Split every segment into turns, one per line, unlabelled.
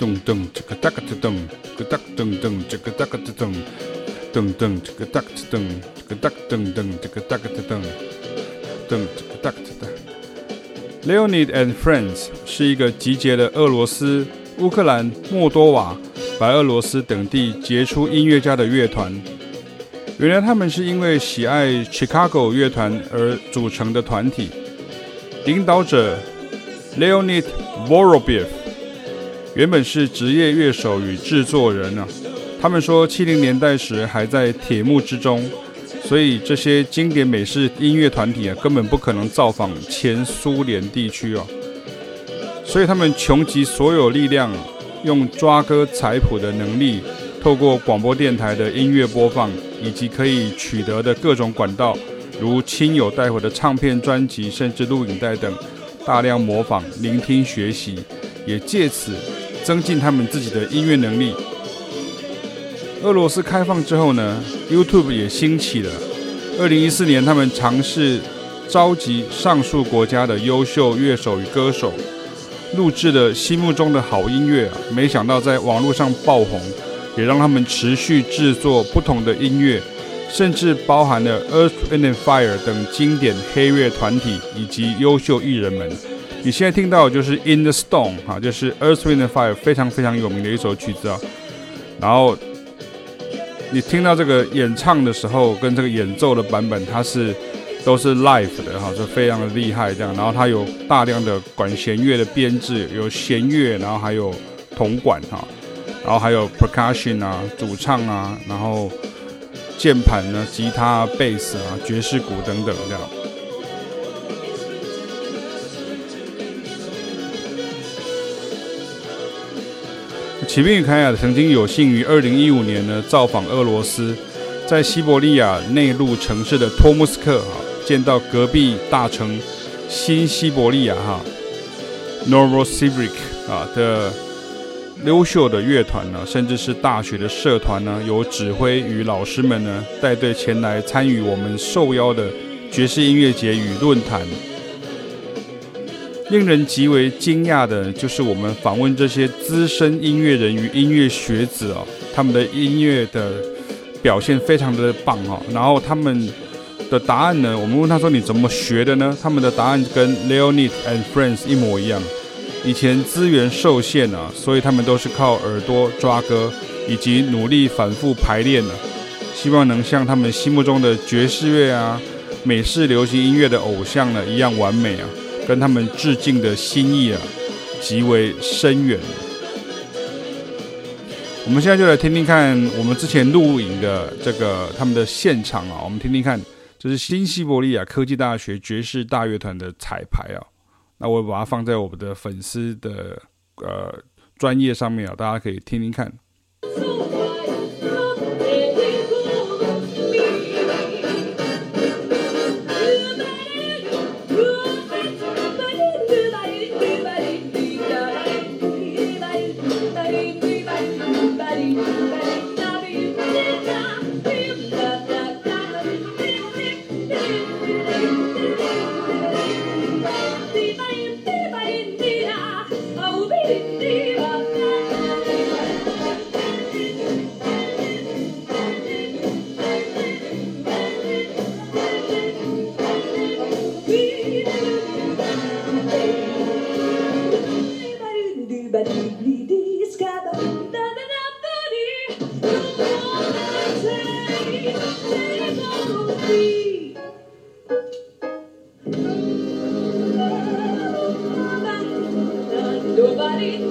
tung tung chicka taka tum chicka tak tung tung chicka taka tum tung tung chicka tak tum chicka tak tung tung chicka taka tum Leonid and Friends 是一个集结了俄罗斯、乌克兰、莫多瓦、白俄罗斯等地杰出音乐家的乐团。原来他们是因为喜爱 Chicago 乐团而组成的团体。领导者 Leonid Vorobiev 原本是职业乐手与制作人啊。他们说七零年代时还在铁幕之中，所以这些经典美式音乐团体啊，根本不可能造访前苏联地区哦。所以他们穷极所有力量，用抓歌采谱的能力，透过广播电台的音乐播放，以及可以取得的各种管道，如亲友带回的唱片、专辑，甚至录影带等，大量模仿、聆听、学习，也借此增进他们自己的音乐能力。俄罗斯开放之后呢，YouTube 也兴起了。二零一四年，他们尝试召集上述国家的优秀乐手与歌手，录制了心目中的好音乐啊，没想到在网络上爆红。也让他们持续制作不同的音乐，甚至包含了 Earth, Wind and Fire 等经典黑乐团体以及优秀艺人们。你现在听到的就是 In the Stone 哈，就是 Earth, Wind and Fire 非常非常有名的一首曲子啊。然后你听到这个演唱的时候，跟这个演奏的版本，它是都是 live 的哈，就非常的厉害这样。然后它有大量的管弦乐的编制，有弦乐，然后还有铜管哈。然后还有 percussion 啊，主唱啊，然后键盘呢，吉他、贝斯啊，爵士鼓等等这样。齐边与凯雅曾经有幸于二零一五年呢造访俄罗斯，在西伯利亚内陆城市的托木斯克啊，见到隔壁大城新西伯利亚哈 Novosibirsk 啊的。优秀的乐团呢，甚至是大学的社团呢，有指挥与老师们呢带队前来参与我们受邀的爵士音乐节与论坛。令人极为惊讶的，就是我们访问这些资深音乐人与音乐学子哦，他们的音乐的表现非常的棒哦。然后他们的答案呢，我们问他说：“你怎么学的呢？”他们的答案跟 Leonid and Friends 一模一样。以前资源受限啊，所以他们都是靠耳朵抓歌，以及努力反复排练呢、希望能像他们心目中的爵士乐啊、美式流行音乐的偶像呢一样完美啊，跟他们致敬的心意啊极为深远。我们现在就来听听看我们之前录影的这个他们的现场啊，我们听听看，这是新西伯利亚科技大学爵士大乐团的彩排啊。那我把它放在我们的粉丝的呃专业上面啊，大家可以听听看。Nobody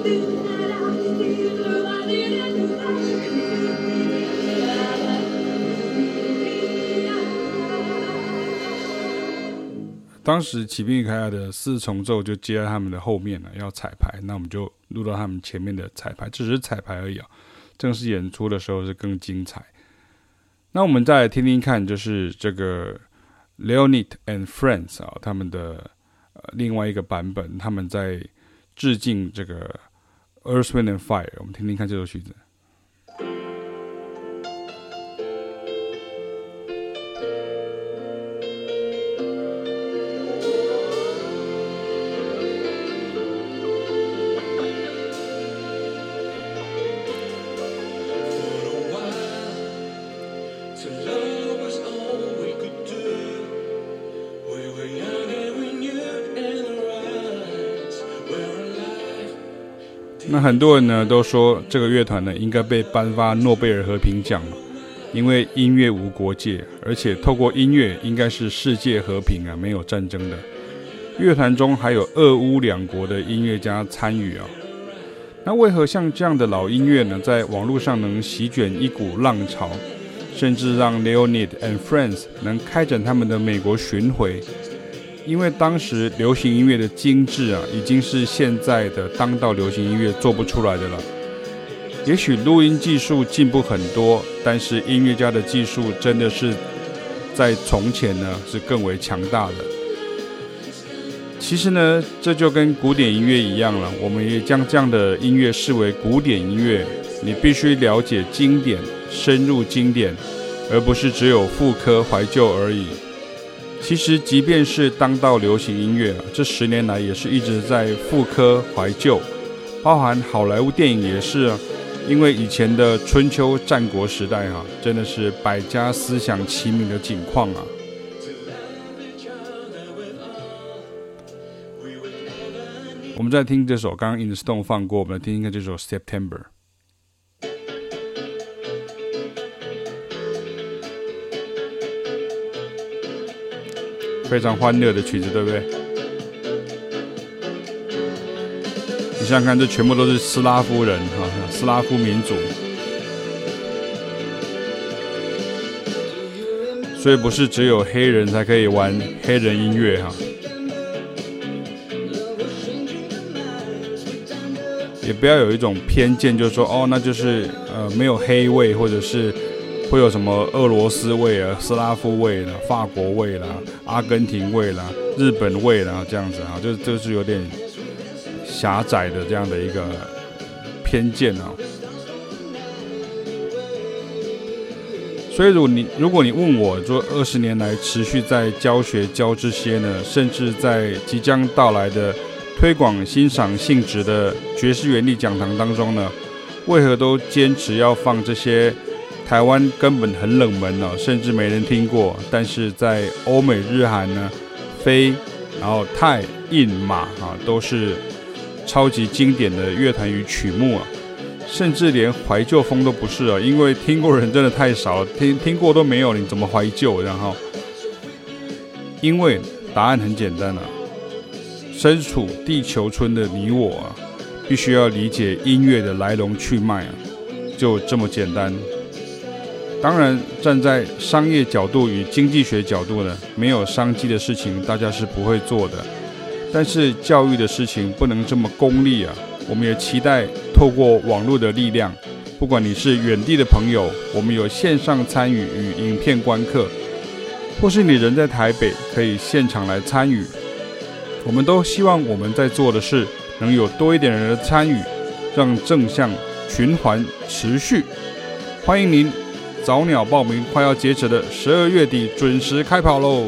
you 当时齐边与凯亚的四重奏就接在他们的后面了，要彩排，那我们就录到他们前面的彩排，只是彩排而已啊。正式演出的时候是更精彩。那我们再来听听看，就是这个 Leonid and Friends 啊，他们的呃另外一个版本，他们在致敬这个 Earth, Wind and Fire。我们听听看这首曲子。那很多人呢都说这个乐团呢应该被颁发诺贝尔和平奖，因为音乐无国界，而且透过音乐应该是世界和平啊，没有战争的。乐团中还有俄乌两国的音乐家参与啊。那为何像这样的老音乐呢，在网络上能席卷一股浪潮，甚至让 Leonid and Friends 能开展他们的美国巡回？因为当时流行音乐的精致啊，已经是现在的当道流行音乐做不出来的了。也许录音技术进步很多，但是音乐家的技术真的是在从前呢是更为强大的。其实呢，这就跟古典音乐一样了，我们也将这样的音乐视为古典音乐。你必须了解经典，深入经典，而不是只有复刻怀旧而已。其实，即便是当道流行音乐啊，这十年来也是一直在复刻怀旧，包含好莱坞电影也是啊。因为以前的春秋战国时代啊，真的是百家思想齐名的景况啊。我们在听这首，刚刚 In the Stone 放过，我们来听一下这首 September。非常欢乐的曲子，对不对？你想想看，这全部都是斯拉夫人哈，斯拉夫民族，所以不是只有黑人才可以玩黑人音乐哈。也不要有一种偏见，就是说哦，那就是呃没有黑味，或者是。会有什么俄罗斯味啊、斯拉夫味啦、法国味啦、阿根廷味啦、日本味啦，这样子啊，就就是有点狭窄的这样的一个偏见啊。所以，如果你如果你问我说，二十年来持续在教学教这些呢，甚至在即将到来的推广欣赏性质的爵士原理讲堂当中呢，为何都坚持要放这些？台湾根本很冷门哦，甚至没人听过。但是在欧美日韩呢，非然后泰印马啊，都是超级经典的乐团与曲目啊，甚至连怀旧风都不是啊，因为听过人真的太少，听听过都没有，你怎么怀旧？然后，因为答案很简单啊，身处地球村的你我啊，必须要理解音乐的来龙去脉啊，就这么简单。当然，站在商业角度与经济学角度呢，没有商机的事情大家是不会做的。但是教育的事情不能这么功利啊！我们也期待透过网络的力量，不管你是远地的朋友，我们有线上参与与影片观课，或是你人在台北可以现场来参与，我们都希望我们在做的事能有多一点人的参与，让正向循环持续。欢迎您。早鸟报名快要截止的十二月底准时开跑喽！